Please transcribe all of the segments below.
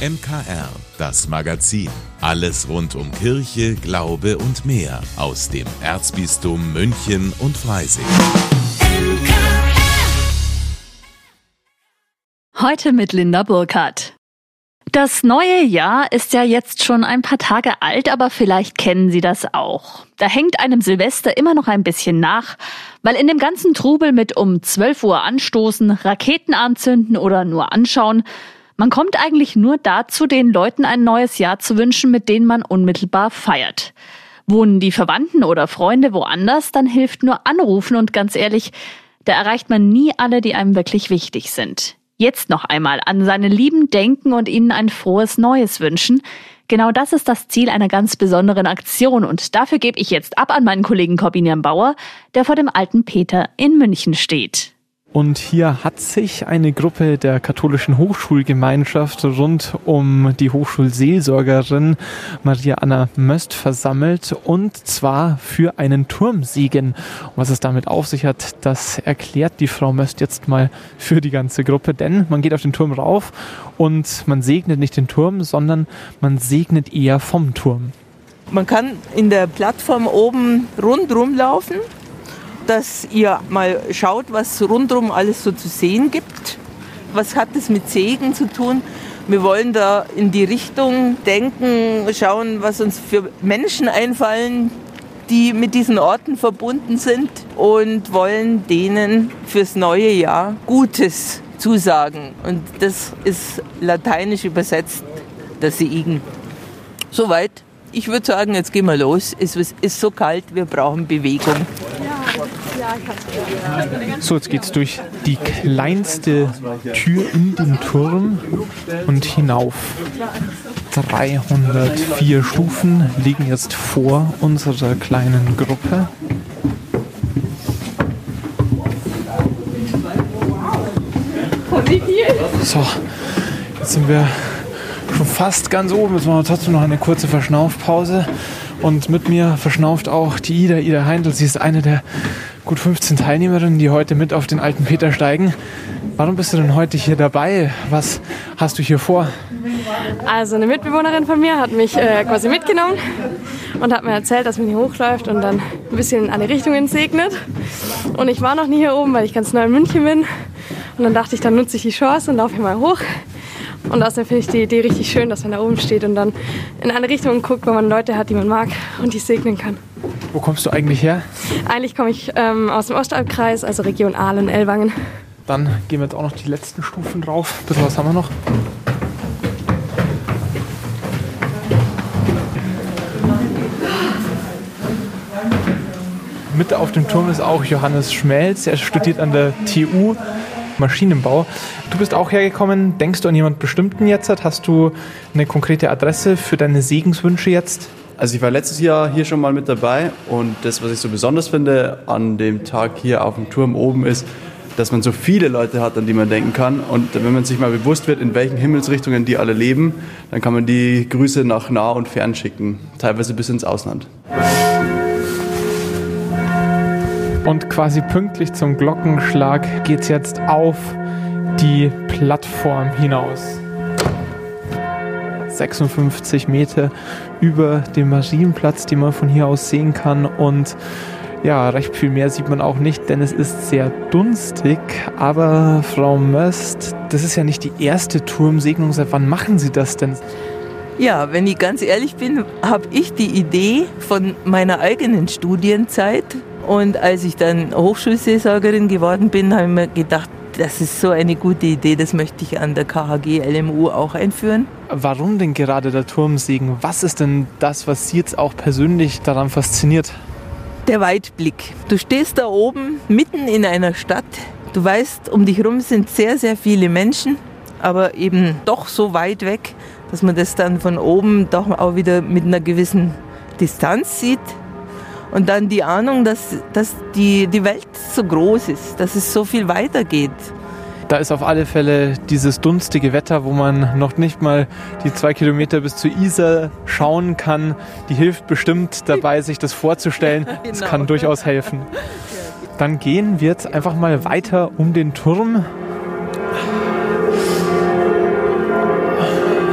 MKR, das Magazin. Alles rund um Kirche, Glaube und mehr aus dem Erzbistum München und Freising. Heute mit Linda Burkhardt. Das neue Jahr ist ja jetzt schon ein paar Tage alt, aber vielleicht kennen Sie das auch. Da hängt einem Silvester immer noch ein bisschen nach, weil in dem ganzen Trubel mit um 12 Uhr anstoßen, Raketen anzünden oder nur anschauen, man kommt eigentlich nur dazu, den Leuten ein neues Jahr zu wünschen, mit denen man unmittelbar feiert. Wohnen die Verwandten oder Freunde woanders, dann hilft nur anrufen und ganz ehrlich, da erreicht man nie alle, die einem wirklich wichtig sind jetzt noch einmal an seine Lieben denken und ihnen ein frohes Neues wünschen. Genau das ist das Ziel einer ganz besonderen Aktion und dafür gebe ich jetzt ab an meinen Kollegen Corbinian Bauer, der vor dem alten Peter in München steht. Und hier hat sich eine Gruppe der katholischen Hochschulgemeinschaft rund um die Hochschulseelsorgerin Maria Anna Möst versammelt und zwar für einen Turmsegen. was es damit auf sich hat, das erklärt die Frau Möst jetzt mal für die ganze Gruppe, denn man geht auf den Turm rauf und man segnet nicht den Turm, sondern man segnet eher vom Turm. Man kann in der Plattform oben rundrum laufen dass ihr mal schaut, was rundherum alles so zu sehen gibt. Was hat das mit Segen zu tun? Wir wollen da in die Richtung denken, schauen, was uns für Menschen einfallen, die mit diesen Orten verbunden sind und wollen denen fürs neue Jahr Gutes zusagen. Und das ist lateinisch übersetzt der Segen. Soweit. Ich würde sagen, jetzt gehen wir los. Es ist so kalt, wir brauchen Bewegung. So, jetzt geht es durch die kleinste Tür in den Turm und hinauf. 304 Stufen liegen jetzt vor unserer kleinen Gruppe. So, jetzt sind wir schon fast ganz oben. Jetzt machen wir trotzdem noch eine kurze Verschnaufpause. Und mit mir verschnauft auch die Ida, Ida Heindl. Sie ist eine der gut 15 Teilnehmerinnen, die heute mit auf den alten Peter steigen. Warum bist du denn heute hier dabei? Was hast du hier vor? Also eine Mitbewohnerin von mir hat mich äh, quasi mitgenommen und hat mir erzählt, dass man hier hochläuft und dann ein bisschen in alle Richtungen segnet. Und ich war noch nie hier oben, weil ich ganz neu in München bin. Und dann dachte ich, dann nutze ich die Chance und laufe hier mal hoch. Und außerdem finde ich die Idee richtig schön, dass man da oben steht und dann in eine Richtung guckt, wo man Leute hat, die man mag und die segnen kann. Wo kommst du eigentlich her? Eigentlich komme ich ähm, aus dem Ostalbkreis, also Region Aalen, Ellwangen. Dann gehen wir jetzt auch noch die letzten Stufen drauf. Bis was haben wir noch? Mit auf dem Turm ist auch Johannes Schmelz. Er studiert an der TU Maschinenbau. Du bist auch hergekommen. Denkst du an jemand Bestimmten jetzt? Hast du eine konkrete Adresse für deine Segenswünsche jetzt? Also ich war letztes Jahr hier schon mal mit dabei und das, was ich so besonders finde an dem Tag hier auf dem Turm oben ist, dass man so viele Leute hat, an die man denken kann. Und wenn man sich mal bewusst wird, in welchen Himmelsrichtungen die alle leben, dann kann man die Grüße nach nah und fern schicken, teilweise bis ins Ausland. Und quasi pünktlich zum Glockenschlag geht es jetzt auf die Plattform hinaus. 56 Meter über dem Marienplatz, den man von hier aus sehen kann. Und ja, recht viel mehr sieht man auch nicht, denn es ist sehr dunstig. Aber Frau Möst, das ist ja nicht die erste Turmsegnung. Seit wann machen Sie das denn? Ja, wenn ich ganz ehrlich bin, habe ich die Idee von meiner eigenen Studienzeit und als ich dann Hochschulseelsorgerin geworden bin, habe ich mir gedacht, das ist so eine gute Idee, das möchte ich an der KHG LMU auch einführen. Warum denn gerade der Turmsegen? Was ist denn das, was Sie jetzt auch persönlich daran fasziniert? Der Weitblick. Du stehst da oben mitten in einer Stadt. Du weißt, um dich herum sind sehr, sehr viele Menschen, aber eben doch so weit weg, dass man das dann von oben doch auch wieder mit einer gewissen Distanz sieht. Und dann die Ahnung, dass, dass die, die Welt so groß ist, dass es so viel weitergeht. Da ist auf alle Fälle dieses dunstige Wetter, wo man noch nicht mal die zwei Kilometer bis zur Isar schauen kann. Die hilft bestimmt dabei, sich das vorzustellen. Das genau. kann durchaus helfen. Dann gehen wir jetzt einfach mal weiter um den Turm.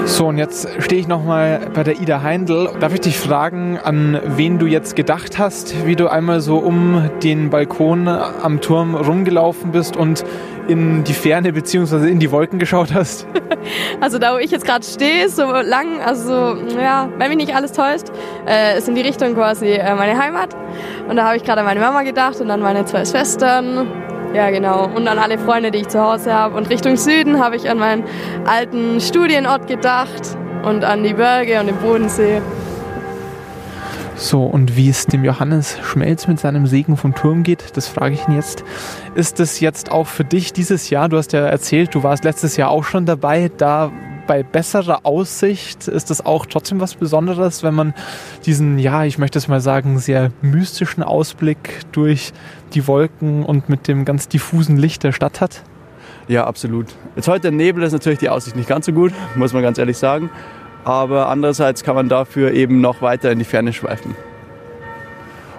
So, und jetzt stehe ich nochmal bei der Ida Heindl. Darf ich dich fragen, an wen du jetzt gedacht hast, wie du einmal so um den Balkon am Turm rumgelaufen bist und in die Ferne bzw. in die Wolken geschaut hast? Also da, wo ich jetzt gerade stehe, so lang, also ja, wenn mich nicht alles täuscht, äh, ist in die Richtung quasi äh, meine Heimat. Und da habe ich gerade an meine Mama gedacht und an meine zwei Schwestern ja, genau. Und an alle Freunde, die ich zu Hause habe. Und Richtung Süden habe ich an meinen alten Studienort gedacht und an die Berge und den Bodensee. So, und wie es dem Johannes Schmelz mit seinem Segen vom Turm geht, das frage ich ihn jetzt. Ist das jetzt auch für dich dieses Jahr, du hast ja erzählt, du warst letztes Jahr auch schon dabei, da bei besserer Aussicht ist das auch trotzdem was Besonderes, wenn man diesen, ja, ich möchte es mal sagen, sehr mystischen Ausblick durch die Wolken und mit dem ganz diffusen Licht der Stadt hat? Ja, absolut. Jetzt heute im Nebel ist natürlich die Aussicht nicht ganz so gut, muss man ganz ehrlich sagen. Aber andererseits kann man dafür eben noch weiter in die Ferne schweifen.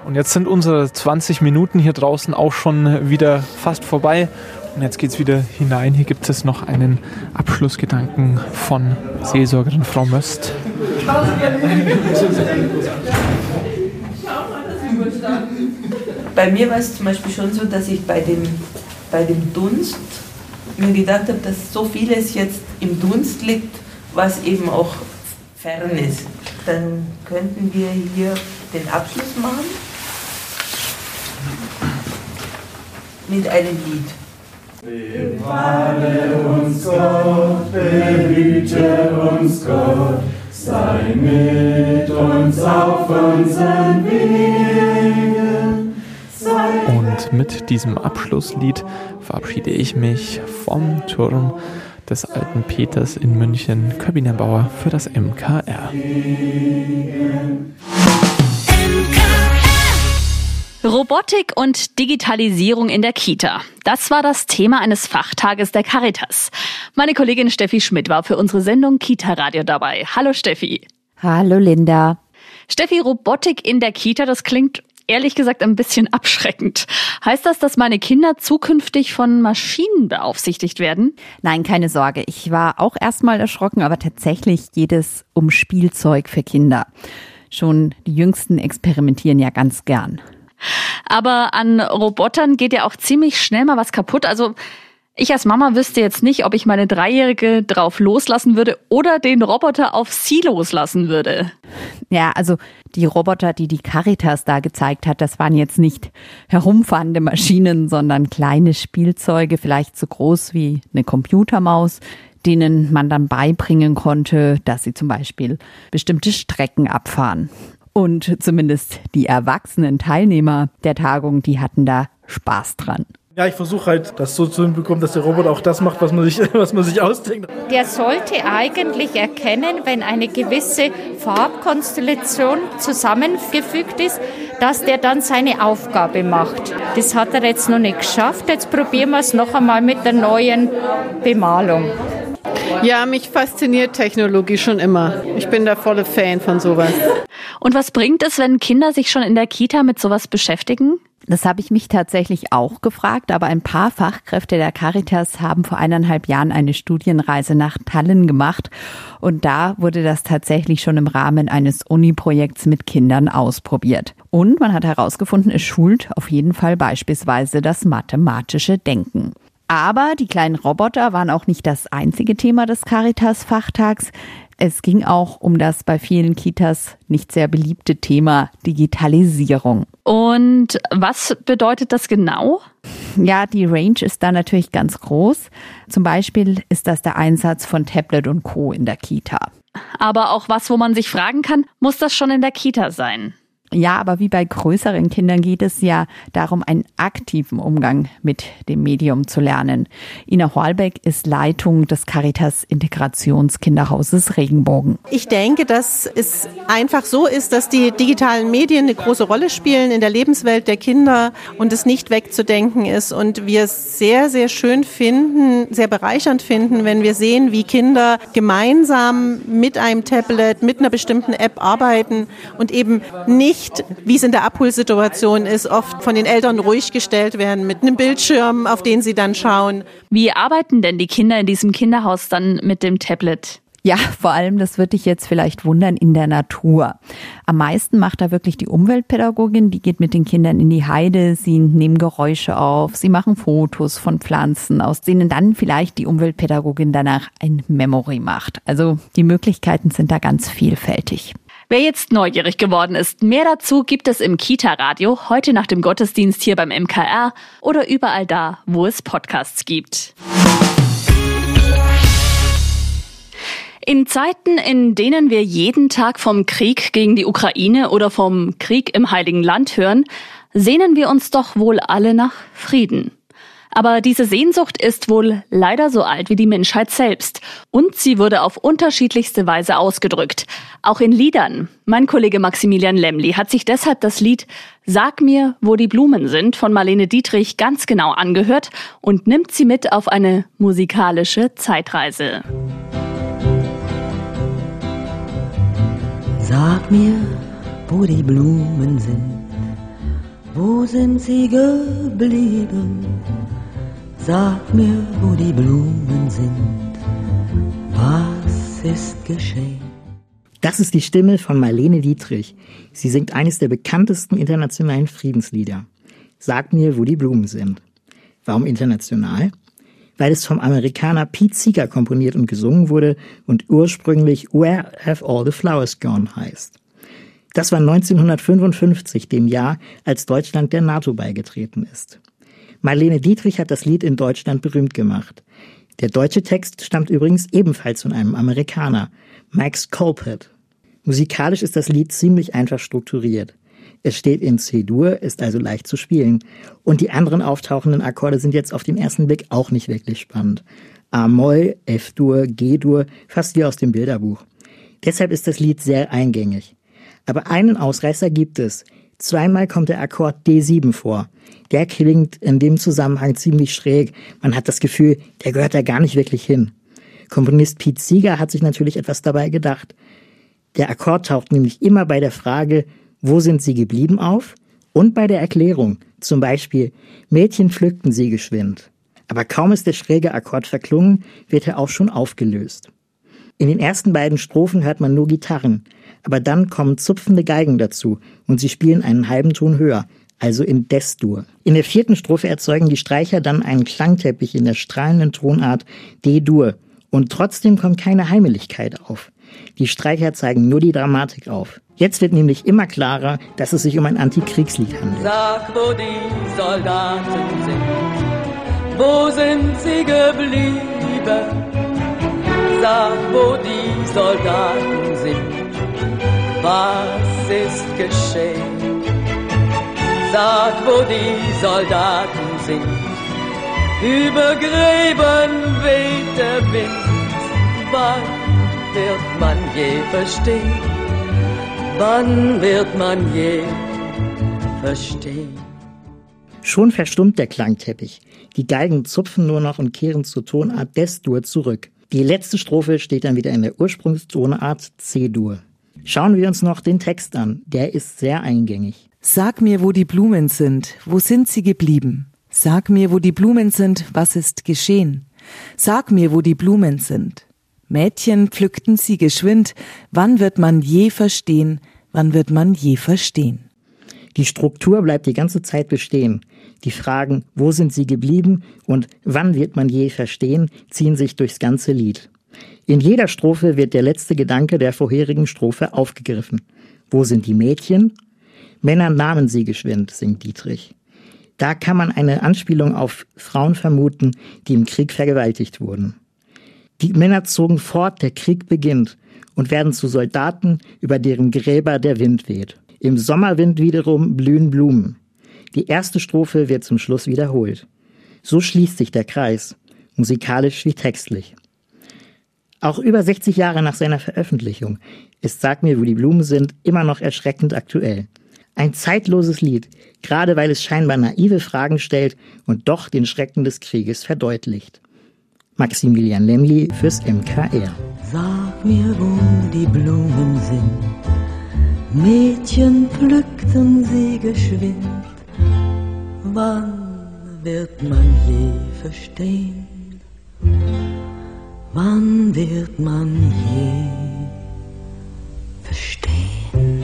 Und jetzt sind unsere 20 Minuten hier draußen auch schon wieder fast vorbei. Und jetzt geht es wieder hinein. Hier gibt es noch einen Abschlussgedanken von Seelsorgerin Frau Möst. Bei mir war es zum Beispiel schon so, dass ich bei dem, bei dem Dunst mir gedacht habe, dass so vieles jetzt im Dunst liegt, was eben auch fern ist. Dann könnten wir hier den Abschluss machen mit einem Lied. Bewahre uns Gott, behüte uns Gott, sei mit uns auf unseren Wegen. Und mit diesem Abschlusslied verabschiede ich mich vom Turm des alten Peters in München, Kabiner Bauer für das MKR. Robotik und Digitalisierung in der Kita. Das war das Thema eines Fachtages der Caritas. Meine Kollegin Steffi Schmidt war für unsere Sendung Kita Radio dabei. Hallo Steffi. Hallo Linda. Steffi, Robotik in der Kita, das klingt ehrlich gesagt ein bisschen abschreckend. Heißt das, dass meine Kinder zukünftig von Maschinen beaufsichtigt werden? Nein, keine Sorge. Ich war auch erstmal erschrocken, aber tatsächlich geht es um Spielzeug für Kinder. Schon die Jüngsten experimentieren ja ganz gern. Aber an Robotern geht ja auch ziemlich schnell mal was kaputt. Also ich als Mama wüsste jetzt nicht, ob ich meine Dreijährige drauf loslassen würde oder den Roboter auf sie loslassen würde. Ja, also die Roboter, die die Caritas da gezeigt hat, das waren jetzt nicht herumfahrende Maschinen, sondern kleine Spielzeuge, vielleicht so groß wie eine Computermaus, denen man dann beibringen konnte, dass sie zum Beispiel bestimmte Strecken abfahren. Und zumindest die erwachsenen Teilnehmer der Tagung, die hatten da Spaß dran. Ja, ich versuche halt, das so zu hinbekommen, dass der Roboter auch das macht, was man sich, was man sich ausdenkt. Der sollte eigentlich erkennen, wenn eine gewisse Farbkonstellation zusammengefügt ist, dass der dann seine Aufgabe macht. Das hat er jetzt noch nicht geschafft. Jetzt probieren wir es noch einmal mit der neuen Bemalung. Ja, mich fasziniert Technologie schon immer. Ich bin der volle Fan von sowas. Und was bringt es, wenn Kinder sich schon in der Kita mit sowas beschäftigen? Das habe ich mich tatsächlich auch gefragt, aber ein paar Fachkräfte der Caritas haben vor eineinhalb Jahren eine Studienreise nach Tallinn gemacht und da wurde das tatsächlich schon im Rahmen eines Uni-Projekts mit Kindern ausprobiert. Und man hat herausgefunden, es schult auf jeden Fall beispielsweise das mathematische Denken. Aber die kleinen Roboter waren auch nicht das einzige Thema des Caritas-Fachtags. Es ging auch um das bei vielen Kitas nicht sehr beliebte Thema Digitalisierung. Und was bedeutet das genau? Ja, die Range ist da natürlich ganz groß. Zum Beispiel ist das der Einsatz von Tablet und Co. in der Kita. Aber auch was, wo man sich fragen kann, muss das schon in der Kita sein? Ja, aber wie bei größeren Kindern geht es ja darum, einen aktiven Umgang mit dem Medium zu lernen. Ina Horlbeck ist Leitung des Caritas Integrationskinderhauses Regenbogen. Ich denke, dass es einfach so ist, dass die digitalen Medien eine große Rolle spielen in der Lebenswelt der Kinder und es nicht wegzudenken ist. Und wir es sehr, sehr schön finden, sehr bereichernd finden, wenn wir sehen, wie Kinder gemeinsam mit einem Tablet, mit einer bestimmten App arbeiten und eben nicht nicht, wie es in der Abholsituation ist, oft von den Eltern ruhig gestellt werden mit einem Bildschirm, auf den sie dann schauen. Wie arbeiten denn die Kinder in diesem Kinderhaus dann mit dem Tablet? Ja, vor allem, das wird dich jetzt vielleicht wundern, in der Natur. Am meisten macht da wirklich die Umweltpädagogin, die geht mit den Kindern in die Heide, sie nehmen Geräusche auf, sie machen Fotos von Pflanzen, aus denen dann vielleicht die Umweltpädagogin danach ein Memory macht. Also die Möglichkeiten sind da ganz vielfältig. Wer jetzt neugierig geworden ist, mehr dazu gibt es im Kita-Radio heute nach dem Gottesdienst hier beim MKR oder überall da, wo es Podcasts gibt. In Zeiten, in denen wir jeden Tag vom Krieg gegen die Ukraine oder vom Krieg im Heiligen Land hören, sehnen wir uns doch wohl alle nach Frieden. Aber diese Sehnsucht ist wohl leider so alt wie die Menschheit selbst. Und sie wurde auf unterschiedlichste Weise ausgedrückt. Auch in Liedern. Mein Kollege Maximilian Lemli hat sich deshalb das Lied Sag mir, wo die Blumen sind von Marlene Dietrich ganz genau angehört und nimmt sie mit auf eine musikalische Zeitreise. Sag mir, wo die Blumen sind, wo sind sie geblieben? Sag mir, wo die Blumen sind, was ist geschehen? Das ist die Stimme von Marlene Dietrich. Sie singt eines der bekanntesten internationalen Friedenslieder. Sag mir, wo die Blumen sind. Warum international? weil es vom Amerikaner Pete Seeger komponiert und gesungen wurde und ursprünglich Where Have All the Flowers Gone heißt. Das war 1955, dem Jahr, als Deutschland der NATO beigetreten ist. Marlene Dietrich hat das Lied in Deutschland berühmt gemacht. Der deutsche Text stammt übrigens ebenfalls von einem Amerikaner, Max Colpert. Musikalisch ist das Lied ziemlich einfach strukturiert. Es steht in C-Dur, ist also leicht zu spielen. Und die anderen auftauchenden Akkorde sind jetzt auf den ersten Blick auch nicht wirklich spannend. A-Moll, F-Dur, G-Dur, fast wie aus dem Bilderbuch. Deshalb ist das Lied sehr eingängig. Aber einen Ausreißer gibt es. Zweimal kommt der Akkord D7 vor. Der klingt in dem Zusammenhang ziemlich schräg. Man hat das Gefühl, der gehört da gar nicht wirklich hin. Komponist Pete Seeger hat sich natürlich etwas dabei gedacht. Der Akkord taucht nämlich immer bei der Frage, wo sind sie geblieben auf? Und bei der Erklärung, zum Beispiel, Mädchen pflückten sie geschwind. Aber kaum ist der schräge Akkord verklungen, wird er auch schon aufgelöst. In den ersten beiden Strophen hört man nur Gitarren, aber dann kommen zupfende Geigen dazu und sie spielen einen halben Ton höher, also in Des-Dur. In der vierten Strophe erzeugen die Streicher dann einen Klangteppich in der strahlenden Tonart D-Dur und trotzdem kommt keine Heimeligkeit auf. Die Streicher zeigen nur die Dramatik auf. Jetzt wird nämlich immer klarer, dass es sich um ein Antikriegslied handelt. Sag, wo die Soldaten sind, wo sind sie geblieben? Sag, wo die Soldaten sind, was ist geschehen? Sag, wo die Soldaten sind, über Gräben weht der Wind, wann wird man je verstehen? wann wird man je verstehen? Schon verstummt der Klangteppich. Die Geigen zupfen nur noch und kehren zur Tonart Des-Dur zurück. Die letzte Strophe steht dann wieder in der Ursprungstonart C-Dur. Schauen wir uns noch den Text an. Der ist sehr eingängig. Sag mir, wo die Blumen sind. Wo sind sie geblieben? Sag mir, wo die Blumen sind. Was ist geschehen? Sag mir, wo die Blumen sind. Mädchen pflückten sie geschwind. Wann wird man je verstehen? Wann wird man je verstehen? Die Struktur bleibt die ganze Zeit bestehen. Die Fragen, wo sind sie geblieben und wann wird man je verstehen, ziehen sich durchs ganze Lied. In jeder Strophe wird der letzte Gedanke der vorherigen Strophe aufgegriffen. Wo sind die Mädchen? Männer nahmen sie geschwind, singt Dietrich. Da kann man eine Anspielung auf Frauen vermuten, die im Krieg vergewaltigt wurden. Die Männer zogen fort, der Krieg beginnt und werden zu Soldaten, über deren Gräber der Wind weht. Im Sommerwind wiederum blühen Blumen. Die erste Strophe wird zum Schluss wiederholt. So schließt sich der Kreis, musikalisch wie textlich. Auch über 60 Jahre nach seiner Veröffentlichung ist Sag mir, wo die Blumen sind immer noch erschreckend aktuell. Ein zeitloses Lied, gerade weil es scheinbar naive Fragen stellt und doch den Schrecken des Krieges verdeutlicht. Maximilian Lemli fürs MKR. Sag mir, wo die Blumen sind. Mädchen pflückten sie geschwind. Wann wird man je verstehen? Wann wird man je verstehen?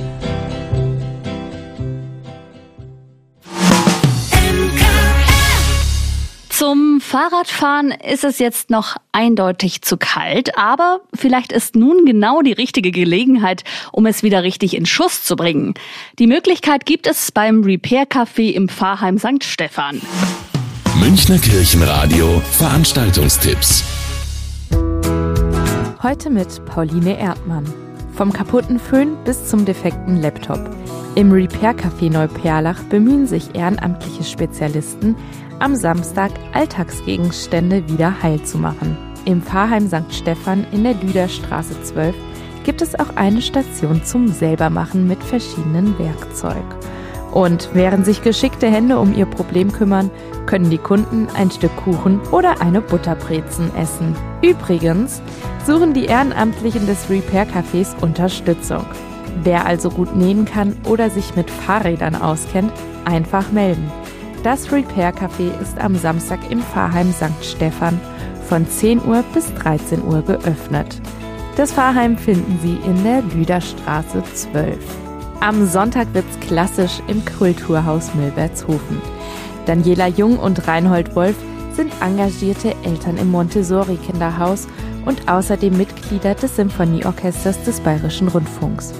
Zum Fahrradfahren ist es jetzt noch eindeutig zu kalt, aber vielleicht ist nun genau die richtige Gelegenheit, um es wieder richtig in Schuss zu bringen. Die Möglichkeit gibt es beim Repair Café im Pfarrheim St. Stephan. Münchner Kirchenradio Veranstaltungstipps. Heute mit Pauline Erdmann. Vom kaputten Föhn bis zum defekten Laptop. Im Repair Café Neuperlach bemühen sich ehrenamtliche Spezialisten, am Samstag Alltagsgegenstände wieder heil zu machen. Im Pfarrheim St. Stephan in der Lüderstraße 12 gibt es auch eine Station zum Selbermachen mit verschiedenen Werkzeug. Und während sich geschickte Hände um ihr Problem kümmern, können die Kunden ein Stück Kuchen oder eine Butterbrezen essen. Übrigens suchen die Ehrenamtlichen des Repair Cafés Unterstützung. Wer also gut nähen kann oder sich mit Fahrrädern auskennt, einfach melden. Das Repair Café ist am Samstag im Pfarrheim St. Stephan von 10 Uhr bis 13 Uhr geöffnet. Das Pfarrheim finden Sie in der Lüderstraße 12. Am Sonntag wird's klassisch im Kulturhaus Milbertshofen. Daniela Jung und Reinhold Wolf sind engagierte Eltern im Montessori-Kinderhaus und außerdem Mitglieder des Symphonieorchesters des Bayerischen Rundfunks.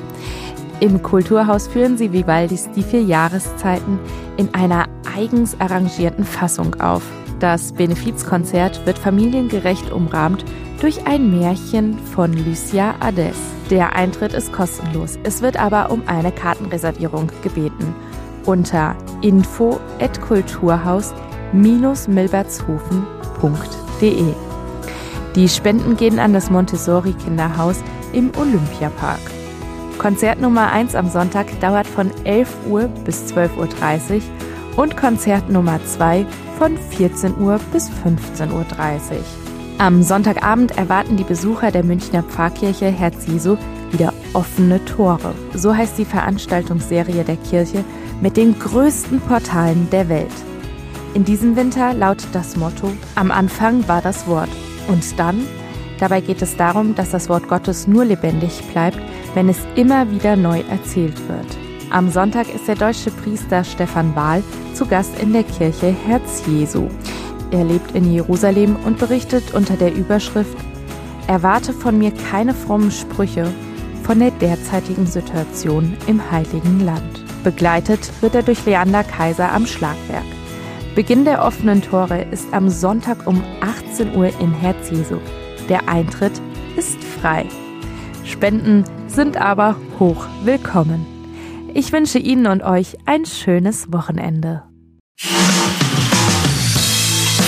Im Kulturhaus führen sie Vivaldis Die vier Jahreszeiten in einer eigens arrangierten Fassung auf. Das Benefizkonzert wird familiengerecht umrahmt durch ein Märchen von Lucia Ades. Der Eintritt ist kostenlos. Es wird aber um eine Kartenreservierung gebeten. Unter info@kulturhaus-milbertshofen.de. Die Spenden gehen an das Montessori Kinderhaus im Olympiapark. Konzert Nummer 1 am Sonntag dauert von 11 Uhr bis 12.30 Uhr und Konzert Nummer 2 von 14 Uhr bis 15.30 Uhr. Am Sonntagabend erwarten die Besucher der Münchner Pfarrkirche Herz Jesu wieder offene Tore. So heißt die Veranstaltungsserie der Kirche mit den größten Portalen der Welt. In diesem Winter lautet das Motto, am Anfang war das Wort und dann? Dabei geht es darum, dass das Wort Gottes nur lebendig bleibt, wenn es immer wieder neu erzählt wird. Am Sonntag ist der deutsche Priester Stefan Wahl zu Gast in der Kirche Herz Jesu. Er lebt in Jerusalem und berichtet unter der Überschrift Erwarte von mir keine frommen Sprüche von der derzeitigen Situation im Heiligen Land. Begleitet wird er durch Leander Kaiser am Schlagwerk. Beginn der offenen Tore ist am Sonntag um 18 Uhr in Herz Jesu. Der Eintritt ist frei. Spenden sind aber hoch willkommen. Ich wünsche Ihnen und euch ein schönes Wochenende.